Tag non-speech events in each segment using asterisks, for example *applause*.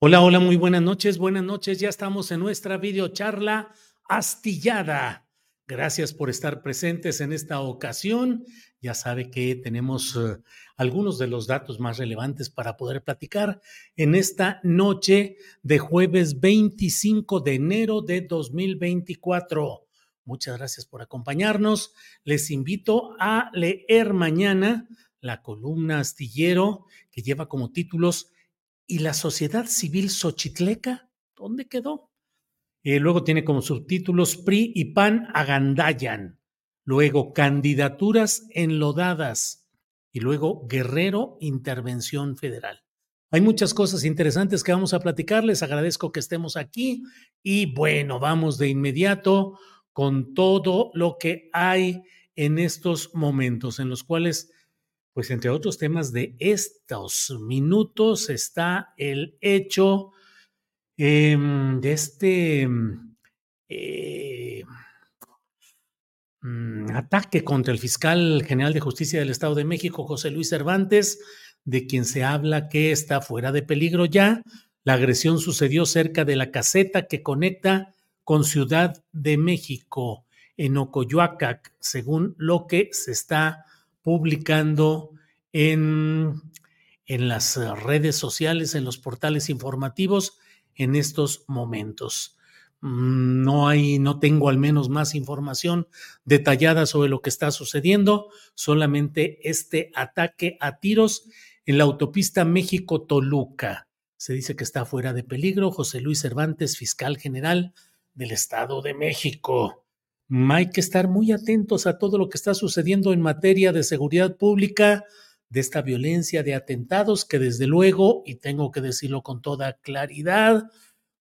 Hola, hola, muy buenas noches, buenas noches. Ya estamos en nuestra videocharla astillada. Gracias por estar presentes en esta ocasión. Ya sabe que tenemos uh, algunos de los datos más relevantes para poder platicar en esta noche de jueves 25 de enero de 2024. Muchas gracias por acompañarnos. Les invito a leer mañana la columna astillero que lleva como títulos ¿Y la sociedad civil xochitleca? ¿Dónde quedó? Eh, luego tiene como subtítulos PRI y PAN agandayan. Luego candidaturas enlodadas. Y luego Guerrero Intervención Federal. Hay muchas cosas interesantes que vamos a platicar. Les agradezco que estemos aquí. Y bueno, vamos de inmediato con todo lo que hay en estos momentos en los cuales pues entre otros temas de estos minutos está el hecho em, de este eh, mm, ataque contra el fiscal general de justicia del Estado de México, José Luis Cervantes, de quien se habla que está fuera de peligro ya. La agresión sucedió cerca de la caseta que conecta con Ciudad de México, en Ocoyoacac, según lo que se está publicando en, en las redes sociales, en los portales informativos en estos momentos. Mm, no hay, no tengo al menos más información detallada sobre lo que está sucediendo, solamente este ataque a tiros en la autopista México-Toluca. Se dice que está fuera de peligro. José Luis Cervantes, fiscal general del Estado de México. Hay que estar muy atentos a todo lo que está sucediendo en materia de seguridad pública, de esta violencia, de atentados que desde luego, y tengo que decirlo con toda claridad,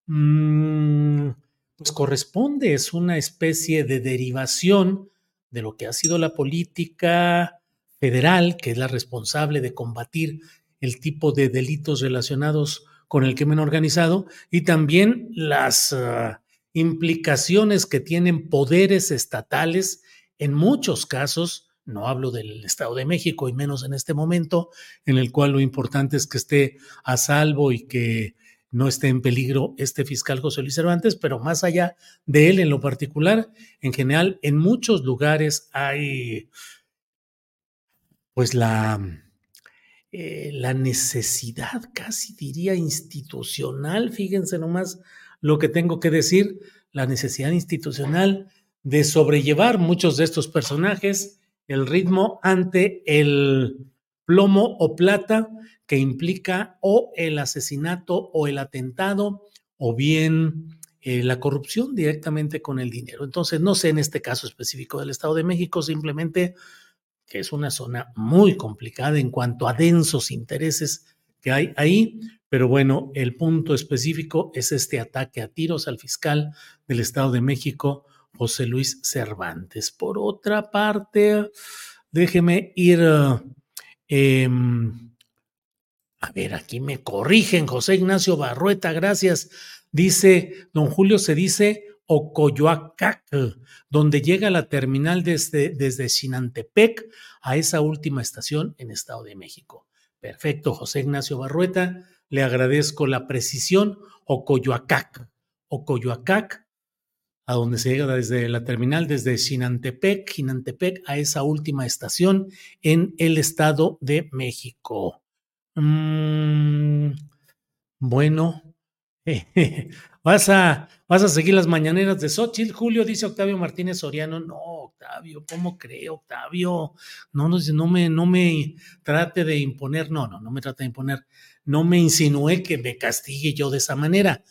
mm, pues corresponde, es una especie de derivación de lo que ha sido la política federal, que es la responsable de combatir el tipo de delitos relacionados con el crimen organizado, y también las... Ah, implicaciones que tienen poderes estatales, en muchos casos, no hablo del Estado de México y menos en este momento, en el cual lo importante es que esté a salvo y que no esté en peligro este fiscal José Luis Cervantes, pero más allá de él en lo particular, en general, en muchos lugares hay pues la, eh, la necesidad, casi diría institucional, fíjense nomás lo que tengo que decir, la necesidad institucional de sobrellevar muchos de estos personajes, el ritmo ante el plomo o plata que implica o el asesinato o el atentado o bien eh, la corrupción directamente con el dinero. Entonces, no sé en este caso específico del Estado de México, simplemente que es una zona muy complicada en cuanto a densos intereses que hay ahí, pero bueno, el punto específico es este ataque a tiros al fiscal del Estado de México, José Luis Cervantes. Por otra parte, déjeme ir... Em, a ver, aquí me corrigen, José Ignacio Barrueta, gracias. Dice, don Julio se dice Ocoyoacac, donde llega la terminal desde, desde Sinantepec a esa última estación en Estado de México. Perfecto, José Ignacio Barrueta, le agradezco la precisión. Ocoyoacac, Ocoyoacac, a donde se llega desde la terminal, desde Sinantepec, Sinantepec, a esa última estación en el Estado de México. Mm, bueno, *laughs* vas, a, vas a seguir las mañaneras de Xochitl, Julio, dice Octavio Martínez Soriano. No, Octavio, ¿cómo cree, Octavio? No, no, no, me, no me trate de imponer, no, no, no me trate de imponer, no me insinúe que me castigue yo de esa manera.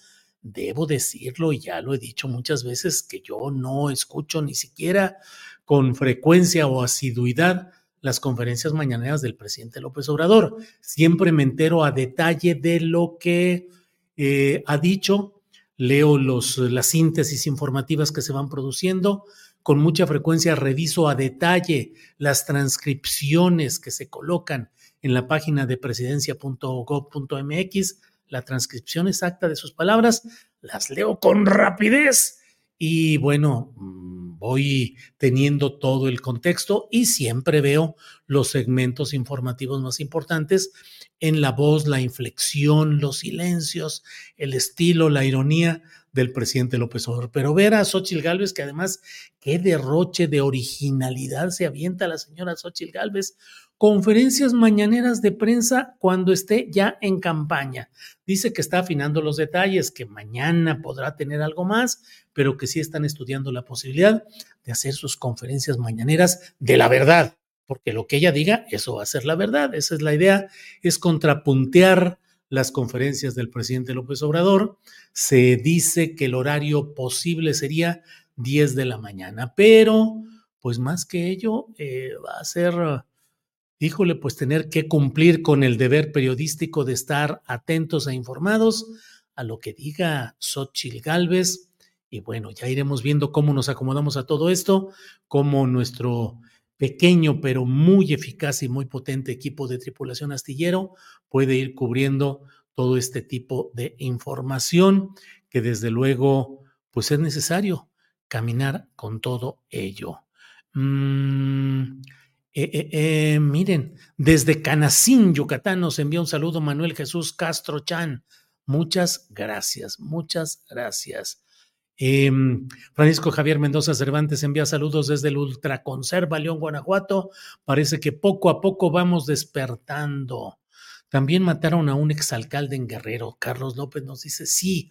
Debo decirlo, y ya lo he dicho muchas veces, que yo no escucho ni siquiera con frecuencia o asiduidad las conferencias mañaneras del presidente López Obrador. Siempre me entero a detalle de lo que eh, ha dicho, leo los, las síntesis informativas que se van produciendo, con mucha frecuencia reviso a detalle las transcripciones que se colocan en la página de presidencia.gov.mx, la transcripción exacta de sus palabras, las leo con rapidez y bueno, mm, voy teniendo todo el contexto y siempre veo los segmentos informativos más importantes en la voz, la inflexión, los silencios, el estilo, la ironía del presidente López Obrador. Pero ver a Xochitl Gálvez, que además qué derroche de originalidad se avienta la señora Xochitl Gálvez, conferencias mañaneras de prensa cuando esté ya en campaña. Dice que está afinando los detalles, que mañana podrá tener algo más, pero que sí están estudiando la posibilidad de hacer sus conferencias mañaneras de la verdad, porque lo que ella diga, eso va a ser la verdad. Esa es la idea, es contrapuntear las conferencias del presidente López Obrador. Se dice que el horario posible sería 10 de la mañana, pero pues más que ello eh, va a ser híjole, pues tener que cumplir con el deber periodístico de estar atentos e informados a lo que diga Xochil Gálvez. Y bueno, ya iremos viendo cómo nos acomodamos a todo esto, cómo nuestro pequeño pero muy eficaz y muy potente equipo de tripulación astillero puede ir cubriendo todo este tipo de información que desde luego pues es necesario caminar con todo ello. Mm, eh, eh, eh, miren, desde Canacín, Yucatán, nos envía un saludo Manuel Jesús Castro Chan. Muchas gracias, muchas gracias. Em, Francisco Javier Mendoza Cervantes envía saludos desde el Ultraconserva León, Guanajuato. Parece que poco a poco vamos despertando. También mataron a un exalcalde en Guerrero. Carlos López nos dice, sí,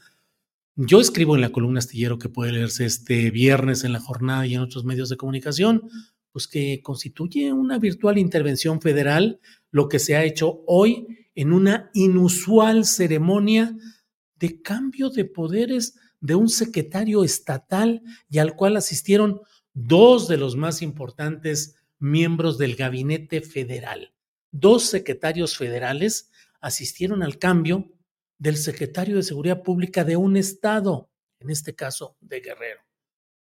yo escribo en la columna astillero que puede leerse este viernes en la jornada y en otros medios de comunicación pues que constituye una virtual intervención federal, lo que se ha hecho hoy en una inusual ceremonia de cambio de poderes de un secretario estatal y al cual asistieron dos de los más importantes miembros del gabinete federal. Dos secretarios federales asistieron al cambio del secretario de Seguridad Pública de un estado, en este caso de Guerrero.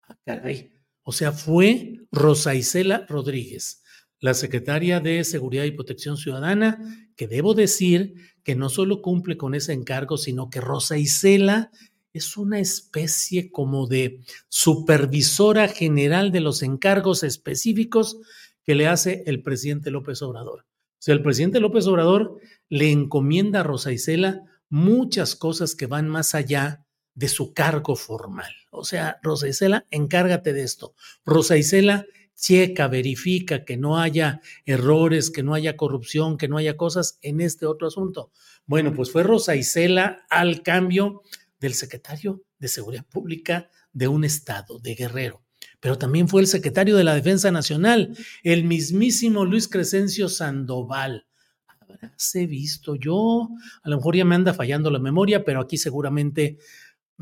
Ah, caray. O sea, fue Rosa Isela Rodríguez, la secretaria de Seguridad y Protección Ciudadana, que debo decir que no solo cumple con ese encargo, sino que Rosa Isela es una especie como de supervisora general de los encargos específicos que le hace el presidente López Obrador. O sea, el presidente López Obrador le encomienda a Rosa Isela muchas cosas que van más allá de su cargo formal. O sea, Rosa Isela, encárgate de esto. Rosa Isela, checa, verifica que no haya errores, que no haya corrupción, que no haya cosas en este otro asunto. Bueno, pues fue Rosa Isela al cambio del secretario de Seguridad Pública de un estado, de Guerrero. Pero también fue el secretario de la Defensa Nacional, el mismísimo Luis Crescencio Sandoval. Habráse visto yo, a lo mejor ya me anda fallando la memoria, pero aquí seguramente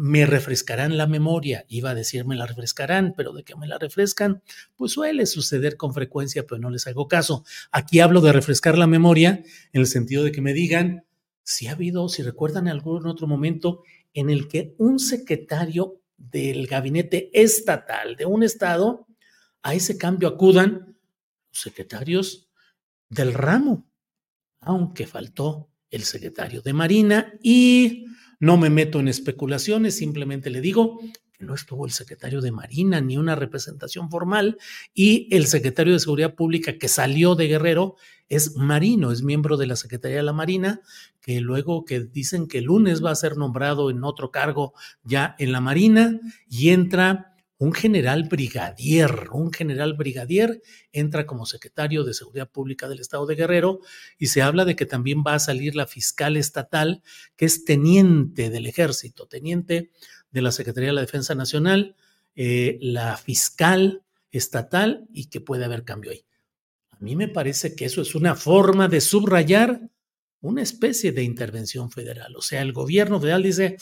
me refrescarán la memoria. Iba a decir me la refrescarán, pero de que me la refrescan, pues suele suceder con frecuencia, pero no les hago caso. Aquí hablo de refrescar la memoria en el sentido de que me digan si ha habido, si recuerdan algún otro momento en el que un secretario del gabinete estatal de un estado, a ese cambio acudan los secretarios del ramo, aunque faltó el secretario de Marina y no me meto en especulaciones, simplemente le digo que no estuvo el secretario de Marina ni una representación formal y el secretario de Seguridad Pública que salió de Guerrero es marino, es miembro de la Secretaría de la Marina, que luego que dicen que el lunes va a ser nombrado en otro cargo ya en la Marina y entra un general brigadier, un general brigadier entra como secretario de Seguridad Pública del Estado de Guerrero y se habla de que también va a salir la fiscal estatal, que es teniente del ejército, teniente de la Secretaría de la Defensa Nacional, eh, la fiscal estatal y que puede haber cambio ahí. A mí me parece que eso es una forma de subrayar una especie de intervención federal. O sea, el gobierno federal dice,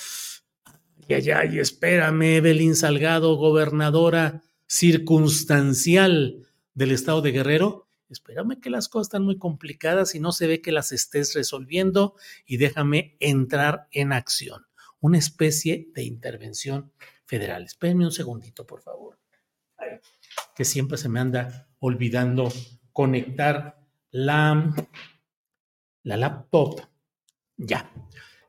ay, ay, espérame, Evelyn Salgado, gobernadora circunstancial del estado de Guerrero, espérame que las cosas están muy complicadas y no se ve que las estés resolviendo y déjame entrar en acción una especie de intervención federal. Espérenme un segundito, por favor. que siempre se me anda olvidando conectar la, la laptop. Ya,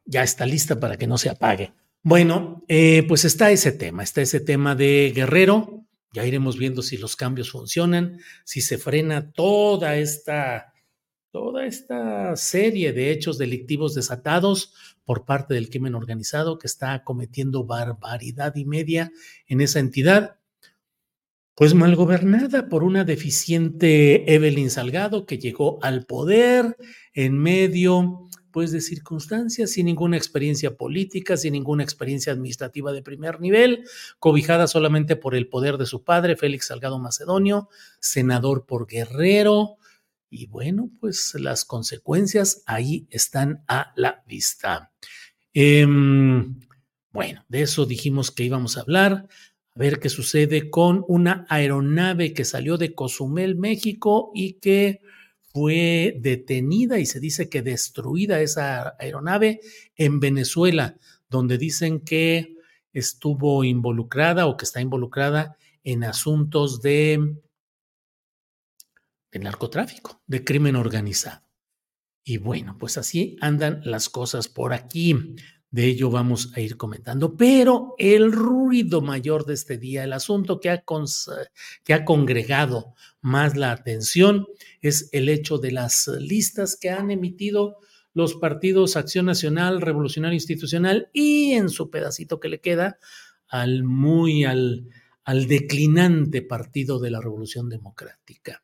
ya está lista para que no se apague. Bueno, eh, pues está ese tema, está ese tema de Guerrero. Ya iremos viendo si los cambios funcionan, si se frena toda esta, toda esta serie de hechos delictivos desatados por parte del crimen organizado que está cometiendo barbaridad y media en esa entidad, pues mal gobernada por una deficiente Evelyn Salgado que llegó al poder en medio pues de circunstancias sin ninguna experiencia política, sin ninguna experiencia administrativa de primer nivel, cobijada solamente por el poder de su padre, Félix Salgado Macedonio, senador por Guerrero, y bueno, pues las consecuencias ahí están a la vista. Em, bueno, de eso dijimos que íbamos a hablar. A ver qué sucede con una aeronave que salió de Cozumel, México, y que fue detenida y se dice que destruida esa aeronave en Venezuela, donde dicen que estuvo involucrada o que está involucrada en asuntos de de narcotráfico, de crimen organizado. Y bueno, pues así andan las cosas por aquí. De ello vamos a ir comentando. Pero el ruido mayor de este día, el asunto que ha, que ha congregado más la atención, es el hecho de las listas que han emitido los partidos Acción Nacional, Revolucionario Institucional y en su pedacito que le queda al muy al, al declinante partido de la Revolución Democrática.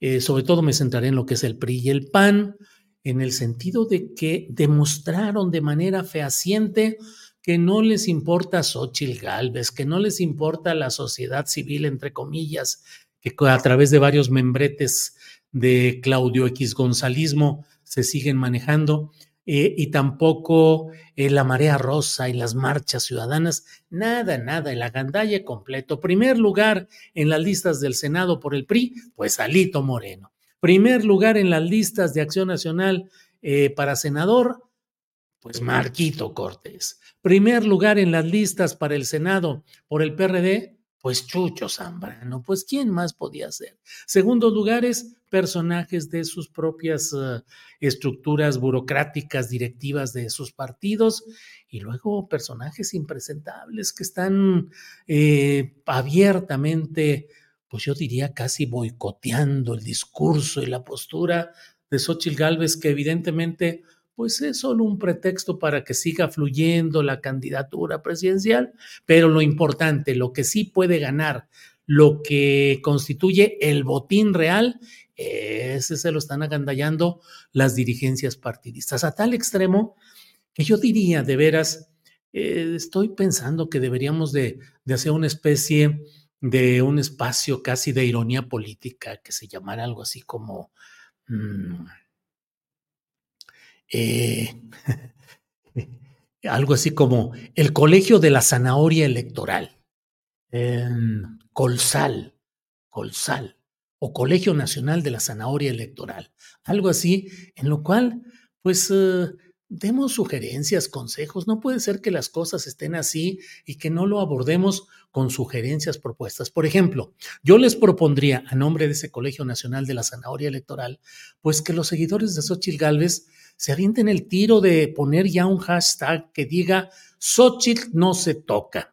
Eh, sobre todo me centraré en lo que es el PRI y el PAN, en el sentido de que demostraron de manera fehaciente que no les importa Xochitl Galvez, que no les importa la sociedad civil, entre comillas, que a través de varios membretes de Claudio X Gonzalismo se siguen manejando, eh, y tampoco eh, la marea rosa y las marchas ciudadanas, nada, nada, el agandalle completo. Primer lugar en las listas del Senado por el PRI, pues Alito Moreno. Primer lugar en las listas de Acción Nacional eh, para senador, pues Marquito Cortés. Primer lugar en las listas para el Senado por el PRD, pues Chucho Zambrano, pues ¿quién más podía ser? Segundos lugares, personajes de sus propias eh, estructuras burocráticas, directivas de sus partidos, y luego personajes impresentables que están eh, abiertamente, pues yo diría casi boicoteando el discurso y la postura de Xochitl Gálvez, que evidentemente pues es solo un pretexto para que siga fluyendo la candidatura presidencial, pero lo importante, lo que sí puede ganar, lo que constituye el botín real, ese se lo están agandallando las dirigencias partidistas, a tal extremo que yo diría, de veras, eh, estoy pensando que deberíamos de, hacer una especie de un espacio casi de ironía política, que se llamara algo así como... Mm, eh, *laughs* algo así como el Colegio de la Zanahoria Electoral, Colsal, Colsal, o Colegio Nacional de la Zanahoria Electoral, algo así, en lo cual, pues, eh, demos sugerencias, consejos. No puede ser que las cosas estén así y que no lo abordemos con sugerencias propuestas. Por ejemplo, yo les propondría, a nombre de ese Colegio Nacional de la Zanahoria Electoral, pues que los seguidores de Xochitl Galvez se avienten el tiro de poner ya un hashtag que diga Xochitl no se toca.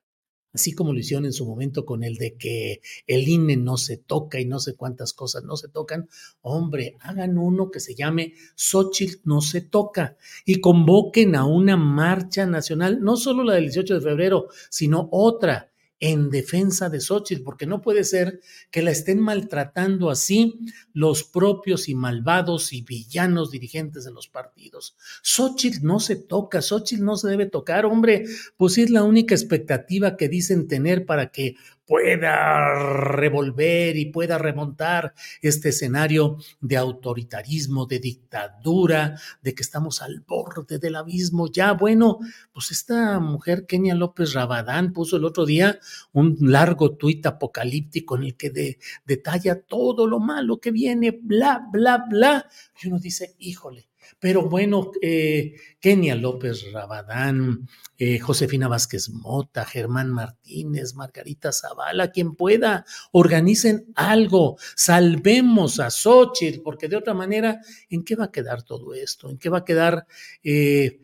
Así como lo hicieron en su momento con el de que el INE no se toca y no sé cuántas cosas no se tocan, hombre, hagan uno que se llame Xochitl no se toca y convoquen a una marcha nacional, no solo la del 18 de febrero, sino otra en defensa de Xochitl, porque no puede ser que la estén maltratando así los propios y malvados y villanos dirigentes de los partidos. Xochitl no se toca, Xochitl no se debe tocar, hombre, pues es la única expectativa que dicen tener para que pueda revolver y pueda remontar este escenario de autoritarismo, de dictadura, de que estamos al borde del abismo. Ya, bueno, pues esta mujer, Kenia López Rabadán, puso el otro día un largo tuit apocalíptico en el que detalla todo lo malo que viene, bla, bla, bla. Y uno dice, híjole, pero bueno, eh, Kenia López Rabadán, eh, Josefina Vázquez Mota, Germán Martínez, Margarita Zavala, quien pueda, organicen algo, salvemos a Xochitl, porque de otra manera, ¿en qué va a quedar todo esto? ¿En qué va a quedar eh,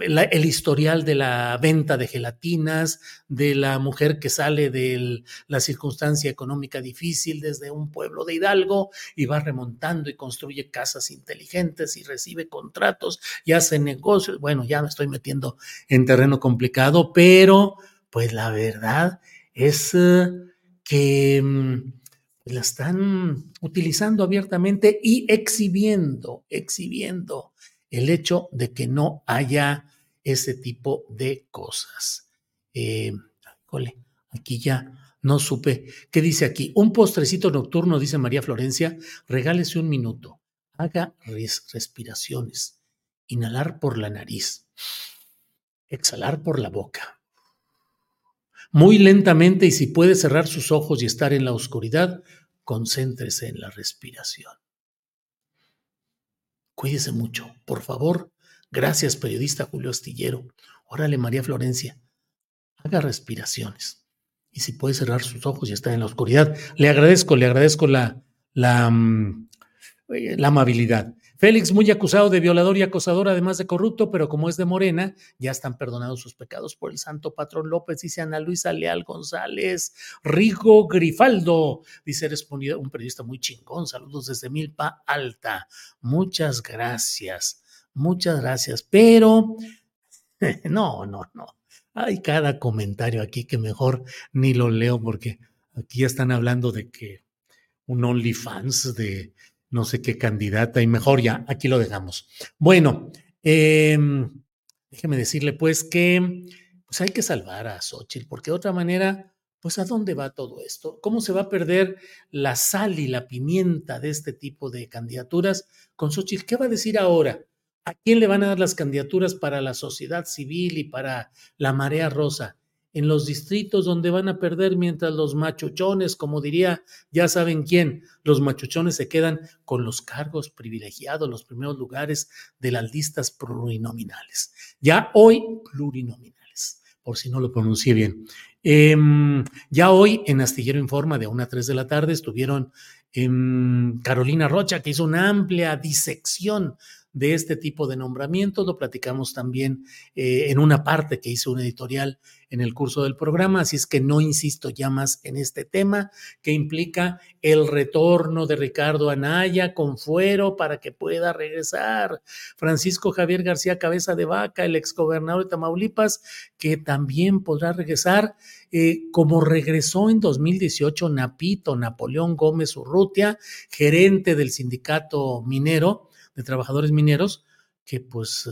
el historial de la venta de gelatinas, de la mujer que sale de la circunstancia económica difícil desde un pueblo de Hidalgo y va remontando y construye casas inteligentes y recibe contratos y hace negocios. Bueno, ya me estoy metiendo en terreno complicado, pero pues la verdad es eh, que mm, la están utilizando abiertamente y exhibiendo, exhibiendo el hecho de que no haya ese tipo de cosas. Eh, aquí ya no supe. ¿Qué dice aquí? Un postrecito nocturno, dice María Florencia, regálese un minuto. Haga respiraciones. Inhalar por la nariz. Exhalar por la boca. Muy lentamente y si puede cerrar sus ojos y estar en la oscuridad, concéntrese en la respiración. Cuídese mucho, por favor. Gracias, periodista Julio Astillero. Órale, María Florencia. Haga respiraciones. Y si puede cerrar sus ojos y estar en la oscuridad, le agradezco, le agradezco la, la, mm, eh, la amabilidad. Félix, muy acusado de violador y acosador, además de corrupto, pero como es de Morena, ya están perdonados sus pecados por el santo patrón López, dice Ana Luisa Leal González. Rigo Grifaldo, dice, respondido un periodista muy chingón. Saludos desde Milpa Alta. Muchas gracias, muchas gracias. Pero, *laughs* no, no, no. Hay cada comentario aquí que mejor ni lo leo porque aquí ya están hablando de que un OnlyFans de no sé qué candidata y mejor ya, aquí lo dejamos. Bueno, em, déjeme decirle pues que pues hay que salvar a Xochitl, porque de otra manera, pues a dónde va todo esto? ¿Cómo se va a perder la sal y la pimienta de este tipo de candidaturas con Xochitl? ¿Qué va a decir ahora? ¿A quién le van a dar las candidaturas para la sociedad civil y para la marea rosa? En los distritos donde van a perder mientras los machuchones, como diría ya saben quién, los machuchones se quedan con los cargos privilegiados, los primeros lugares de las listas plurinominales. Ya hoy plurinominales, por si no lo pronuncié bien. Em, ya hoy en Astillero Informa de 1 a 3 de la tarde estuvieron en Carolina Rocha, que hizo una amplia disección de este tipo de nombramientos. Lo platicamos también eh, en una parte que hizo un editorial en el curso del programa, así es que no insisto ya más en este tema que implica el retorno de Ricardo Anaya con fuero para que pueda regresar. Francisco Javier García Cabeza de Vaca, el exgobernador de Tamaulipas, que también podrá regresar eh, como regresó en 2018 Napito, Napoleón Gómez Urrutia, gerente del sindicato minero de trabajadores mineros, que pues eh,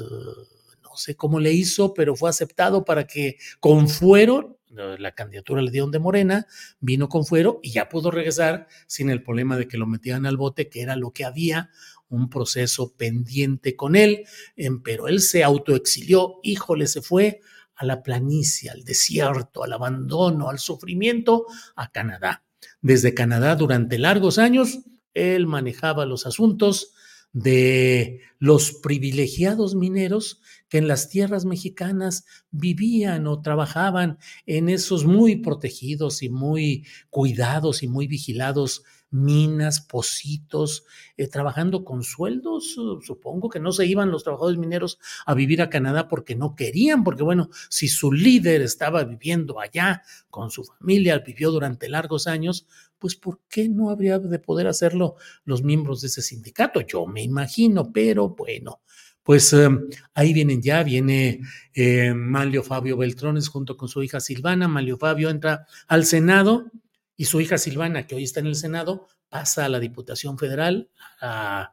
no sé cómo le hizo, pero fue aceptado para que con fuero, la candidatura le dieron de Morena, vino con fuero y ya pudo regresar sin el problema de que lo metían al bote, que era lo que había, un proceso pendiente con él, em, pero él se autoexilió, híjole, se fue a la planicie, al desierto, al abandono, al sufrimiento, a Canadá. Desde Canadá durante largos años, él manejaba los asuntos de los privilegiados mineros que en las tierras mexicanas vivían o trabajaban en esos muy protegidos y muy cuidados y muy vigilados minas, pocitos, eh, trabajando con sueldos. Supongo que no se iban los trabajadores mineros a vivir a Canadá porque no querían, porque bueno, si su líder estaba viviendo allá con su familia, vivió durante largos años, pues ¿por qué no habría de poder hacerlo los miembros de ese sindicato? Yo me imagino, pero bueno. Pues em, ahí vienen ya, viene eh, Malio Fabio Beltrones junto con su hija Silvana. Malio Fabio entra al Senado y su hija Silvana, que hoy está en el Senado, pasa a la Diputación Federal, a,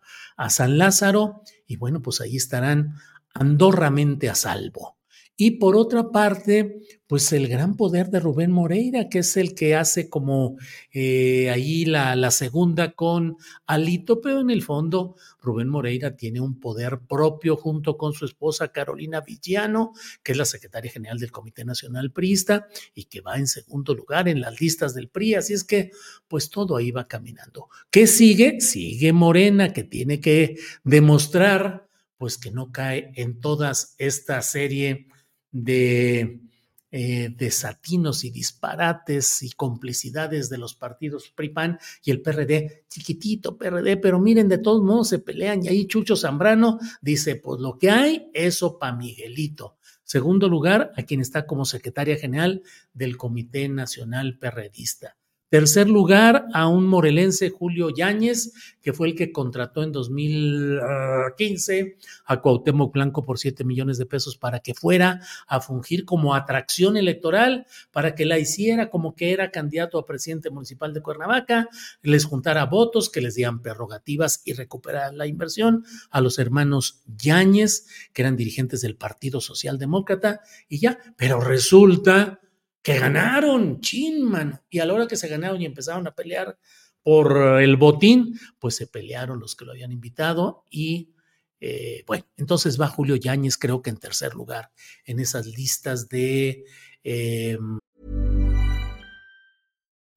San Lázaro, y bueno, pues ahí estarán andorramente a salvo. Y por otra parte, pues el gran poder de Rubén Moreira, que es el que hace como eh, ahí la, la, segunda con Alito, pero en el fondo Rubén Moreira tiene un poder propio junto con su esposa Carolina Villano, que es la secretaria general del Comité Nacional Priista y que va en segundo lugar en las listas del PRI. Así es que, pues todo ahí va caminando. ¿Qué sigue? Sigue Morena, que tiene que demostrar, pues que no cae en todas esta serie de eh, desatinos y disparates y complicidades de los partidos PRIPAN y el PRD, chiquitito PRD, pero miren, de todos modos se pelean y ahí Chucho Zambrano dice, pues lo que hay, eso pa' Miguelito. Segundo lugar, a quien está como secretaria general del Comité Nacional Perredista. Tercer lugar, a un morelense, Julio Yáñez, que fue el que contrató en 2015 a Cuauhtémoc Blanco por 7 millones de pesos para que fuera a fungir como atracción electoral, para que la hiciera como que era candidato a presidente municipal de Cuernavaca, les juntara votos, que les dieran prerrogativas y recuperaran la inversión a los hermanos Yáñez, que eran dirigentes del Partido Socialdemócrata, y ya, pero resulta que ganaron, chin, Y a la hora que se ganaron y empezaron a pelear por el botín, pues se pelearon los que lo habían invitado y eh, bueno, entonces va Julio Yáñez, creo que en tercer lugar en esas listas de eh,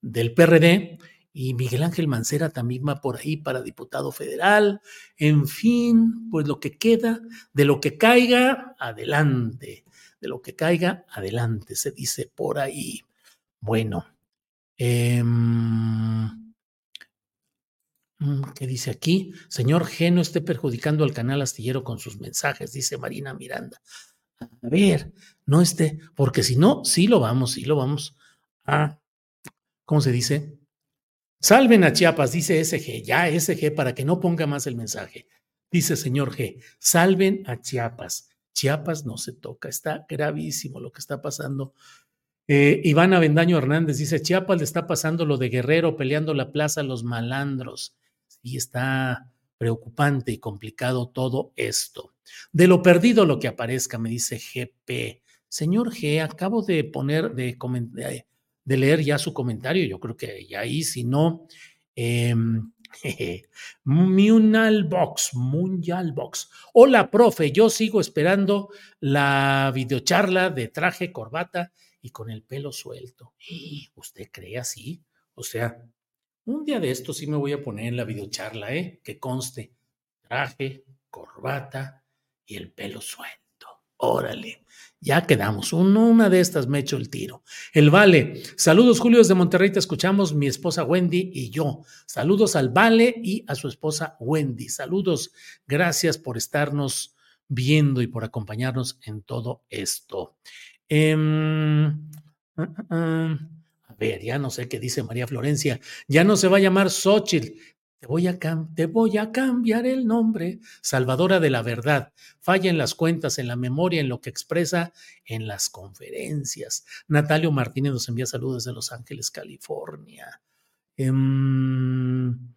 Del PRD y Miguel Ángel Mancera también va por ahí para diputado federal. En fin, pues lo que queda, de lo que caiga, adelante. De lo que caiga, adelante, se dice por ahí. Bueno, eh, ¿qué dice aquí? Señor G, no esté perjudicando al canal astillero con sus mensajes, dice Marina Miranda. A ver, no esté, porque si no, sí lo vamos, sí lo vamos a, ¿cómo se dice? Salven a Chiapas, dice SG, ya SG, para que no ponga más el mensaje. Dice señor G, salven a Chiapas. Chiapas no se toca, está gravísimo lo que está pasando. Eh, Iván Avendaño Hernández dice, Chiapas le está pasando lo de Guerrero peleando la plaza a los malandros. Sí, está preocupante y complicado todo esto. De lo perdido lo que aparezca, me dice GP. Señor G, acabo de poner, de, de leer ya su comentario, yo creo que ya ahí, si no, *laughs* eh, Munalbox, Box. Hola, profe, yo sigo esperando la videocharla de traje, corbata y con el pelo suelto. ¿Usted cree así? O sea, un día de esto sí me voy a poner en la videocharla, ¿eh? Que conste traje, corbata y el pelo suelto. Órale, ya quedamos. una de estas me echo el tiro. El Vale. Saludos, Julio, desde Monterrey. Te escuchamos, mi esposa Wendy y yo. Saludos al Vale y a su esposa Wendy. Saludos. Gracias por estarnos viendo y por acompañarnos en todo esto. Em, ah, ah, ah. ver, ya no sé qué dice María Florencia. Ya no se va a llamar Xochitl. Te voy, a te voy a cambiar el nombre. Salvadora de la verdad. Falla en las cuentas, en la memoria, en lo que expresa en las conferencias. Natalio Martínez nos envía saludos desde Los Ángeles, California. Em,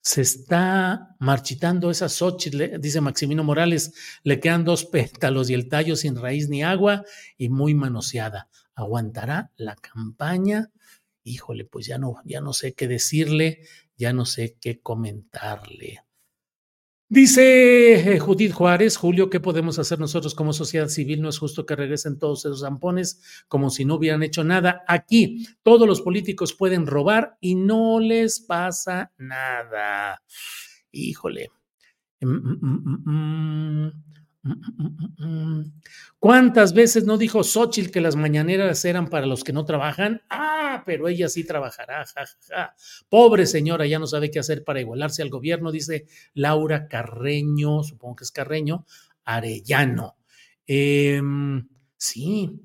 se está marchitando esa Xochitl, dice Maximino Morales, le quedan dos pétalos y el tallo sin raíz ni agua y muy manoseada. ¿Aguantará la campaña? Híjole, pues ya no, ya no sé qué decirle, ya no sé qué comentarle. Dice eh, Judith Juárez, Julio, ¿qué podemos hacer nosotros como sociedad civil? No es justo que regresen todos esos zampones como si no hubieran hecho nada. Aquí todos los políticos pueden robar y no les pasa nada. Híjole. Mm, mm, mm, ¿Cuántas veces no dijo Xochitl que las mañaneras eran para los que no trabajan? Ah, pero ella sí trabajará, Pobre señora, ya no sabe qué hacer para igualarse al gobierno, dice Laura Carreño, supongo que es Carreño, Arellano. Em, sí,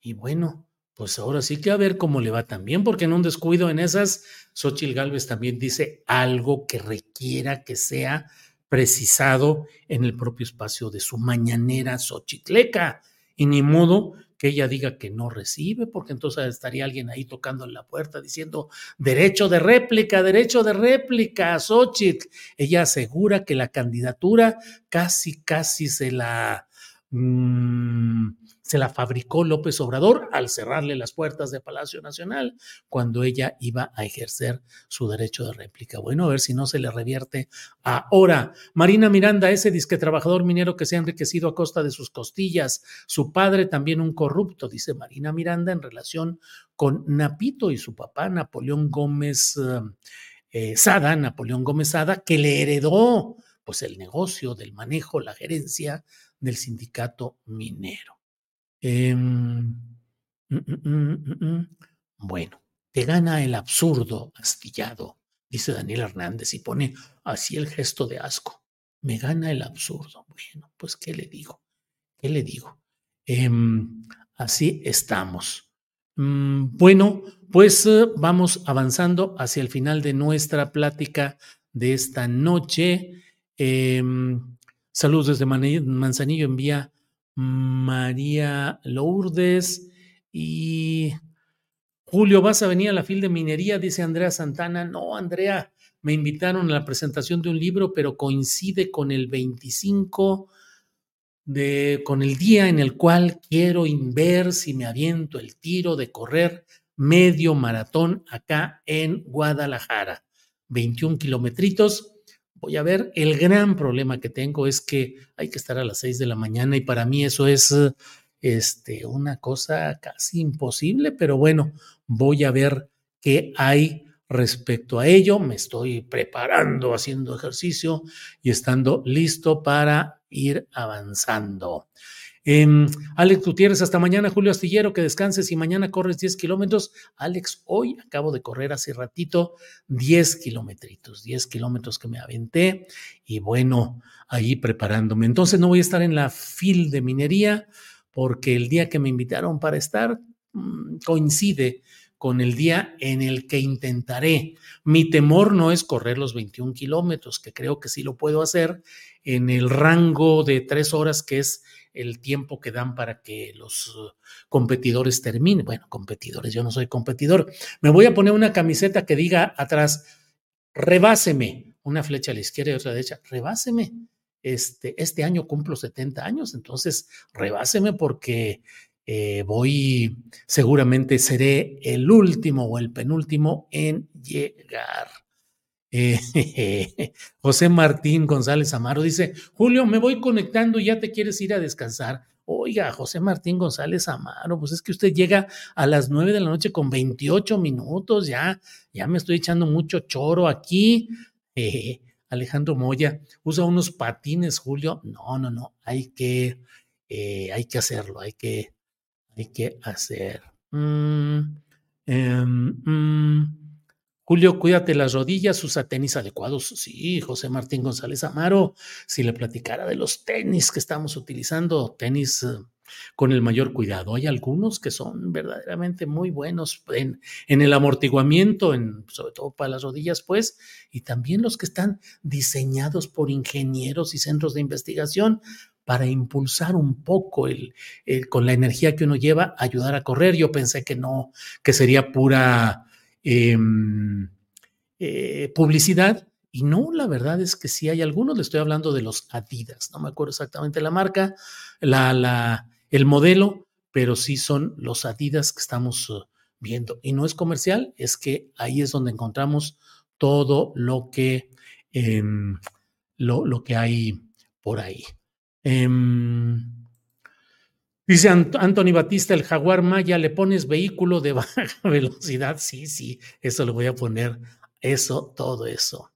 y bueno, pues ahora sí que a ver cómo le va también, porque en un descuido en esas, Xochitl Galvez también dice algo que requiera que sea precisado en el propio espacio de su mañanera Xochitleca. Y ni modo que ella diga que no recibe, porque entonces estaría alguien ahí tocando en la puerta diciendo derecho de réplica, derecho de réplica, Xochitl. Ella asegura que la candidatura casi, casi se la... Mm, se la fabricó López Obrador al cerrarle las puertas de Palacio Nacional cuando ella iba a ejercer su derecho de réplica. Bueno, a ver si no se le revierte ahora. Marina Miranda, ese disque trabajador minero que se ha enriquecido a costa de sus costillas, su padre también un corrupto, dice Marina Miranda en relación con Napito y su papá, Napoleón Gómez eh, eh, Sada, Napoleón Gómez Sada, que le heredó pues el negocio del manejo, la gerencia del sindicato minero. Em, mm, mm, mm, bueno, te gana el absurdo astillado, dice Daniel Hernández y pone así el gesto de asco. Me gana el absurdo. Bueno, pues, ¿qué le digo? ¿Qué le digo? Em, así estamos. bueno, pues eh, vamos avanzando hacia el final de nuestra plática de esta noche. Em, saludos desde Manzanillo, envía María Lourdes y Julio, ¿vas a venir a la fil de minería? Dice Andrea Santana. No, Andrea, me invitaron a la presentación de un libro, pero coincide con el 25 de, con el día en el cual quiero ver si me aviento el tiro de correr medio maratón acá en Guadalajara. 21 kilometritos voy a ver, el gran problema que tengo es que hay que estar a las 6 de la mañana y para mí eso es este, una cosa casi imposible, pero bueno, voy a ver qué hay respecto a ello. Me estoy preparando, haciendo ejercicio y estando listo para ir avanzando. Em, Alex Gutiérrez, hasta mañana, Julio Astillero, que descanses y mañana corres 10 kilómetros. Alex, hoy acabo de correr hace ratito 10 kilómetros, 10 kilómetros que me aventé y bueno, ahí preparándome. Entonces no voy a estar en la fil de minería porque el día que me invitaron para estar mm, coincide con el día en el que intentaré. Mi temor no es correr los 21 kilómetros, que creo que sí lo puedo hacer en el rango de tres horas que es el tiempo que dan para que los uh, competidores terminen. Bueno, competidores, yo no soy competidor. Me voy a poner una camiseta que diga atrás, rebáseme, una flecha a la izquierda y otra a la derecha, rebáseme. Este, este año cumplo 70 años, entonces rebáseme porque eh, voy, seguramente seré el último o el penúltimo en llegar. Eh, *laughs* José Martín González Amaro dice, Julio, me voy conectando y ya te quieres ir a descansar. Oiga, José Martín González Amaro, pues es que usted llega a las nueve de la noche con 28 minutos, ya, ya me estoy echando mucho choro aquí. Eh, Alejandro Moya, usa unos patines, Julio. No, no, no, hay que, eh, hay que hacerlo, hay que, hay que hacer. Mm, em, mm, Julio, cuídate las rodillas, usa tenis adecuados. Sí, José Martín González Amaro, si le platicara de los tenis que estamos utilizando, tenis eh, con el mayor cuidado. Hay algunos que son verdaderamente muy buenos en, el amortiguamiento, en, sobre todo para las rodillas, pues, y también los que están diseñados por ingenieros y centros de investigación para impulsar un poco el, con la energía que uno lleva, ayudar a correr. Yo pensé que no, que sería pura Em, eh, publicidad. Y no, la verdad es que sí hay algunos, le estoy hablando de los Adidas, no me acuerdo exactamente la marca, la, la, el modelo, pero sí son los Adidas que estamos uh, viendo. Y no es comercial, es que ahí es donde encontramos todo lo que, em, lo, lo, que hay por ahí. Em, Dice Anthony Batista, el Jaguar Maya, ¿le pones vehículo de baja *laughs* velocidad? Sí, sí, eso le voy a poner, eso, todo eso.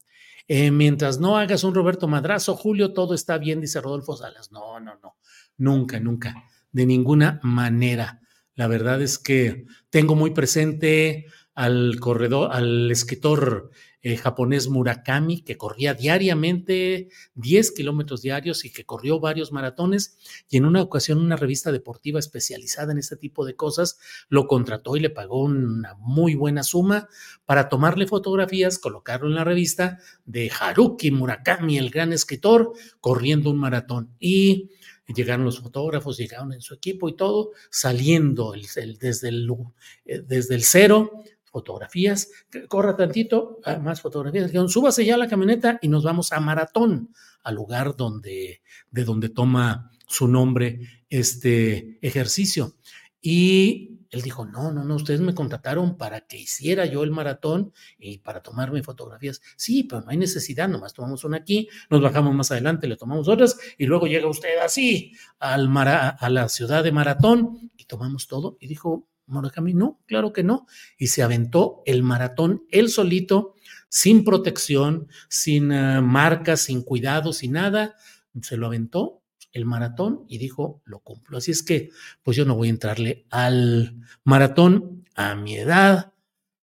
Eh, mientras no hagas un Roberto Madrazo, Julio, todo está bien, dice Rodolfo Salas. No, no, no, nunca, nunca, de ninguna manera. La verdad es que tengo muy presente al corredor, al escritor eh, japonés Murakami, que corría diariamente 10 kilómetros diarios y que corrió varios maratones. Y en una ocasión, una revista deportiva especializada en este tipo de cosas lo contrató y le pagó una muy buena suma para tomarle fotografías, colocarlo en la revista de Haruki Murakami, el gran escritor, corriendo un maratón. Y llegaron los fotógrafos, llegaron en su equipo y todo, saliendo el, eh, desde el cero fotografías, corra tantito, ah, más fotografías, súbase ya la camioneta y nos vamos a Maratón, al lugar donde, de donde toma su nombre este ejercicio. Y él dijo, no, no, no, ustedes me contrataron para que hiciera yo el maratón y para tomarme fotografías. Sí, pero no hay necesidad, nomás tomamos una aquí, nos bajamos más adelante, le tomamos otras y luego llega usted así al a la ciudad de Maratón y tomamos todo. Y dijo, Murakami, no, claro que no. Y se aventó el maratón él solito, sin protección, sin uh, marcas, sin cuidado, sin nada. Se lo aventó el maratón y dijo, lo cumplo. Así es que, pues yo no voy a entrarle al maratón a mi edad.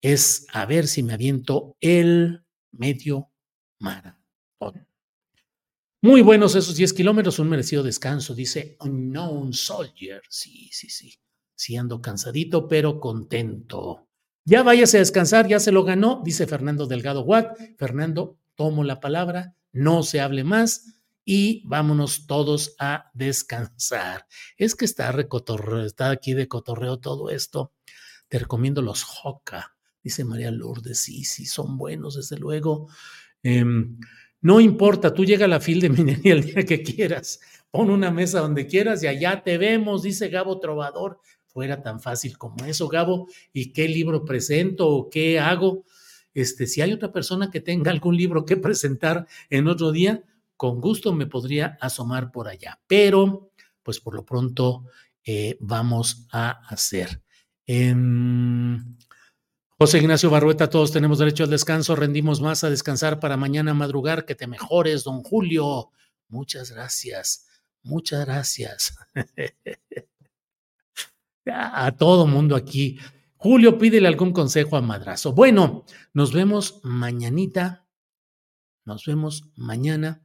Es a ver si me aviento el medio maratón. Muy buenos esos 10 kilómetros, un merecido descanso, dice Unknown Soldier. Sí, sí, sí sí ando cansadito, pero contento. Ya váyase a descansar, ya se lo ganó, dice Fernando Delgado Watt. Fernando, tomo la palabra, no se hable más y vámonos todos a descansar. Es que está recotorreo, está aquí de cotorreo todo esto. Te recomiendo los Joca, dice María Lourdes. Sí, sí, son buenos, desde luego. Em, no importa, tú llega a la fil de minería el día que quieras. Pon una mesa donde quieras y allá te vemos, dice Gabo Trovador fuera tan fácil como eso, Gabo, y qué libro presento o qué hago. Este, si hay otra persona que tenga algún libro que presentar en otro día, con gusto me podría asomar por allá. Pero, pues por lo pronto eh, vamos a hacer. José Ignacio Barrueta, todos tenemos derecho al descanso, rendimos más a descansar para mañana madrugar, que te mejores, don Julio. Muchas gracias, muchas gracias. *laughs* a todo mundo aquí. Julio, pídele algún consejo a Madrazo. Bueno, nos vemos mañanita. Nos vemos mañana.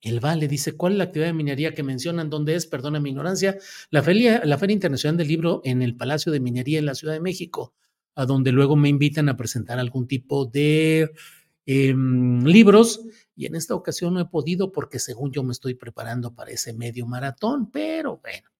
El Vale dice, ¿cuál es la actividad de minería que mencionan? ¿Dónde es? Perdona mi ignorancia. La Feria, la Feria Internacional del Libro en el Palacio de Minería en la Ciudad de México, a donde luego me invitan a presentar algún tipo de em, libros. Y en esta ocasión no he podido porque según yo me estoy preparando para ese medio maratón, pero bueno,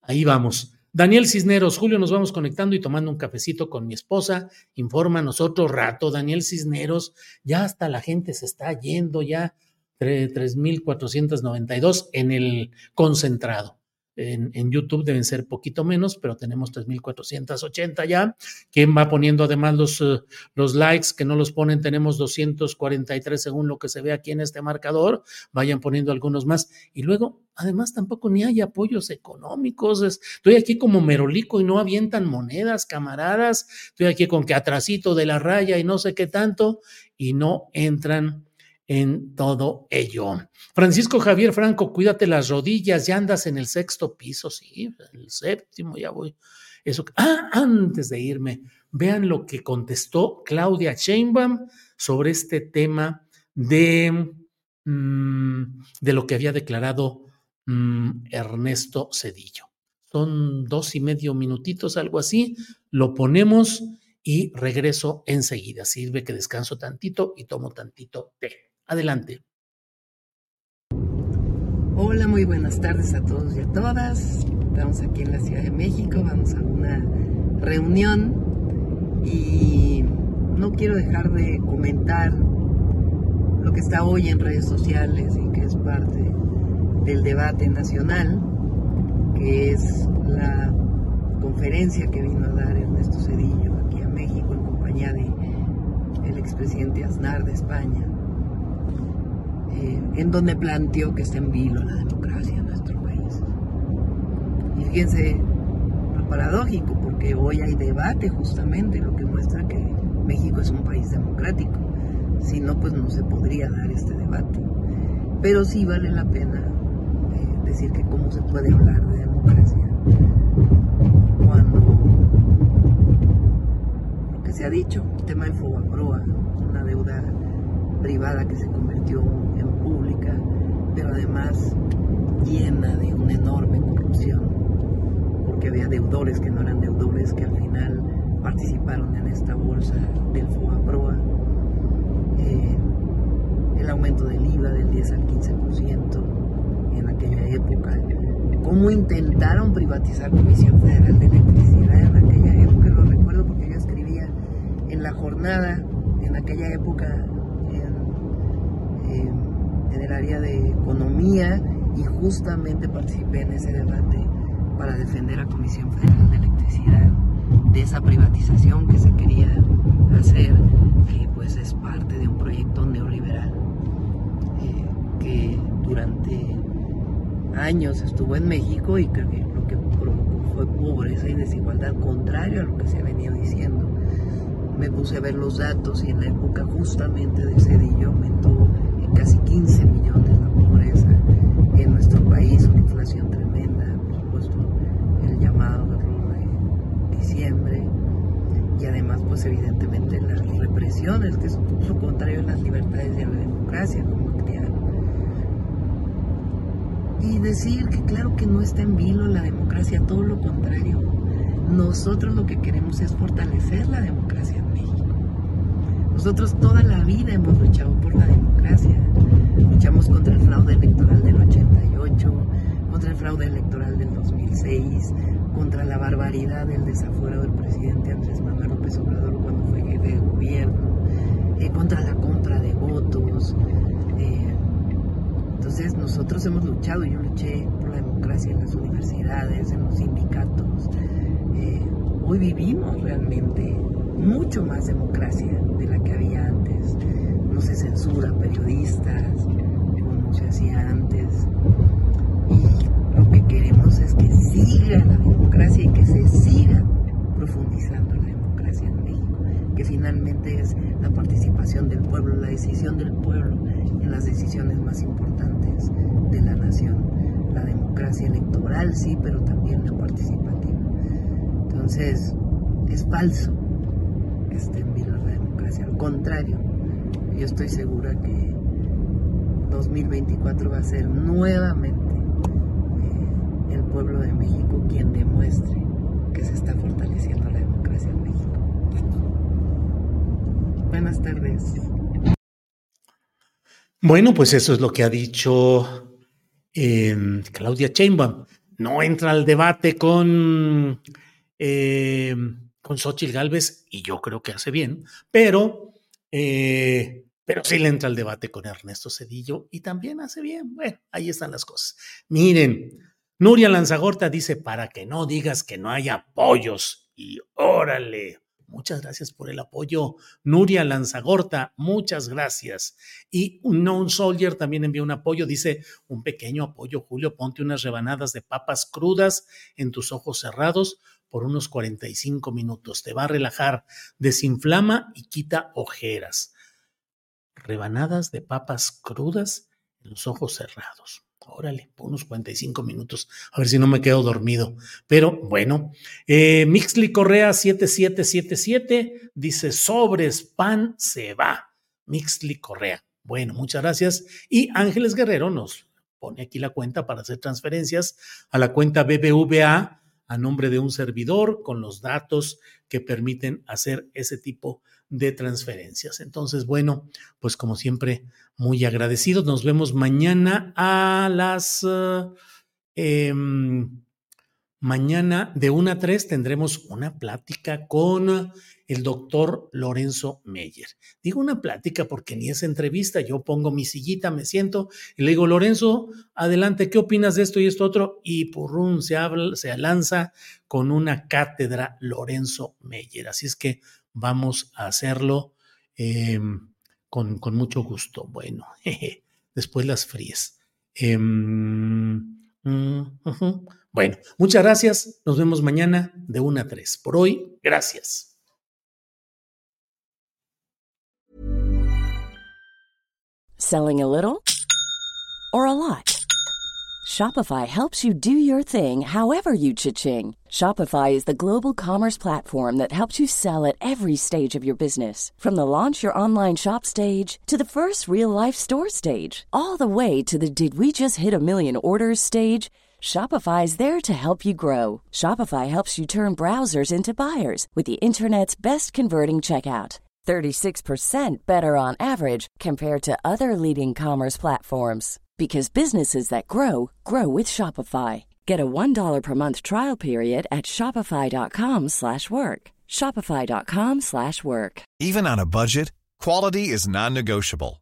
ahí vamos. Daniel Cisneros, Julio, nos vamos conectando y tomando un cafecito con mi esposa. Infórmanos otro rato, Daniel Cisneros. Ya hasta la gente se está yendo, ya 3.492 en el concentrado. En, YouTube deben ser poquito menos, pero tenemos 3.480 ya. ¿Quién va poniendo además los, eh, los likes que no los ponen? Tenemos 243 según lo que se ve aquí en este marcador. Vayan poniendo algunos más. Y luego, además, tampoco ni hay apoyos económicos. Estoy aquí como merolico y no avientan monedas, camaradas. Estoy aquí con que atrasito de la raya y no sé qué tanto. Y no entran en todo ello. Francisco Javier Franco, cuídate las rodillas, ya andas en el sexto piso, sí, el séptimo, ya voy. eso. Ah, antes de irme, vean lo que contestó Claudia Sheinbaum sobre este tema de, mm, de lo que había declarado mm, Ernesto Cedillo. Son dos y medio minutitos, algo así. Lo ponemos y regreso enseguida. Sirve que descanso tantito y tomo tantito té. Adelante. Hola, muy buenas tardes a todos y a todas. Estamos aquí en la Ciudad de México, vamos a una reunión y no quiero dejar de comentar lo que está hoy en redes sociales y que es parte del debate nacional, que es la conferencia que vino a dar Ernesto Cedillo aquí a México en compañía de expresidente Aznar de España eh, en donde planteó que está en vilo la democracia en nuestro país. Y fíjense lo paradójico, porque hoy hay debate justamente, lo que muestra que México es un país democrático. Si no, pues no se podría dar este debate. Pero sí vale la pena eh, decir que cómo se puede hablar de democracia cuando lo que se ha dicho, tema del Fobaproa, una deuda privada que se convirtió pero además llena de una enorme corrupción, porque había deudores que no eran deudores que al final participaron en esta bolsa del FOAPROA, eh, el aumento del IVA del 10 al 15% en aquella época, cómo intentaron privatizar Comisión Federal de Electricidad en aquella época, lo recuerdo porque yo escribía en la jornada, en aquella época, en el área de economía y justamente participé en ese debate para defender a Comisión Federal de Electricidad de esa privatización que se quería hacer, que pues es parte de un proyecto neoliberal eh, que durante años estuvo en México y creo que lo que provocó fue pobreza y desigualdad, contrario a lo que se ha venido diciendo. Me puse a ver los datos y en la época justamente de Cedillo aumentó casi 15 millones la pobreza en nuestro país, una inflación tremenda, por supuesto el llamado de diciembre y además pues evidentemente las represiones, que es lo contrario a las libertades y a la democracia como actividad. Y decir que claro que no está en vilo la democracia, todo lo contrario. Nosotros lo que queremos es fortalecer la democracia en México. Nosotros toda la vida hemos luchado por la democracia. Luchamos contra el fraude electoral del 88, contra el fraude electoral del 2006, contra la barbaridad del desafuero del presidente Andrés Manuel López Obrador cuando fue jefe de gobierno, eh, contra la compra de votos. Eh, entonces nosotros hemos luchado, yo luché por la democracia en las universidades, en los sindicatos. Eh, hoy vivimos realmente mucho más democracia de la que había antes. No se censura periodistas como se hacía antes. Y lo que queremos es que siga la democracia y que se siga profundizando la democracia en México, que finalmente es la participación del pueblo, la decisión del pueblo en las decisiones más importantes de la nación. La democracia electoral, sí, pero también la participativa. Entonces, es falso esté en vilo la democracia. Al contrario, yo estoy segura que 2024 va a ser nuevamente eh, el pueblo de México quien demuestre que se está fortaleciendo la democracia en México. Buenas tardes. Bueno, pues eso es lo que ha dicho eh, Claudia Sheinbaum. No entra al debate con eh, con Xochitl Galvez, y yo creo que hace bien, pero, eh, pero sí le entra al debate con Ernesto Cedillo y también hace bien. Bueno, ahí están las cosas. Miren, Nuria Lanzagorta dice, para que no digas que no hay apoyos, y órale. Muchas gracias por el apoyo. Nuria Lanzagorta, muchas gracias. Y un Non Soldier también envió un apoyo. Dice, un pequeño apoyo, Julio, ponte unas rebanadas de papas crudas en tus ojos cerrados por unos 45 minutos. Te va a relajar, desinflama y quita ojeras. Rebanadas de papas crudas en los ojos cerrados. Órale, unos 45 minutos, a ver si no me quedo dormido. Pero bueno, eh, Mixly Correa 7777 dice: Sobres, pan se va. Mixly Correa. Bueno, muchas gracias. Y Ángeles Guerrero nos pone aquí la cuenta para hacer transferencias a la cuenta BBVA a nombre de un servidor con los datos que permiten hacer ese tipo de transferencias. Entonces, bueno, pues como siempre, muy agradecidos. Nos vemos mañana a las... Eh, mañana de 1 a 3 tendremos una plática con el doctor Lorenzo Meyer. Digo una plática porque ni es entrevista, yo pongo mi sillita, me siento y le digo, Lorenzo, adelante, ¿qué opinas de esto y esto otro? Y purrún se, habla, se lanza con una cátedra Lorenzo Meyer. Así es que vamos a hacerlo eh, con, con, mucho gusto. Bueno, *laughs* jeje, después las fríes. Eh, mm, bueno, muchas gracias. Nos vemos mañana de 1 a 3. Por hoy, gracias. Selling a little or a lot? Shopify helps you do your thing however you cha-ching. Shopify is the global commerce platform that helps you sell at every stage of your business. From the launch your online shop stage to the first real life store stage, all the way to the did we just hit a million orders stage. Shopify is there to help you grow. Shopify helps you turn browsers into buyers with the internet's best converting checkout. 36% better on average compared to other leading commerce platforms because businesses that grow grow with Shopify. Get a $1 per month trial period at shopify.com/work. shopify.com/work. Even on a budget, quality is non-negotiable.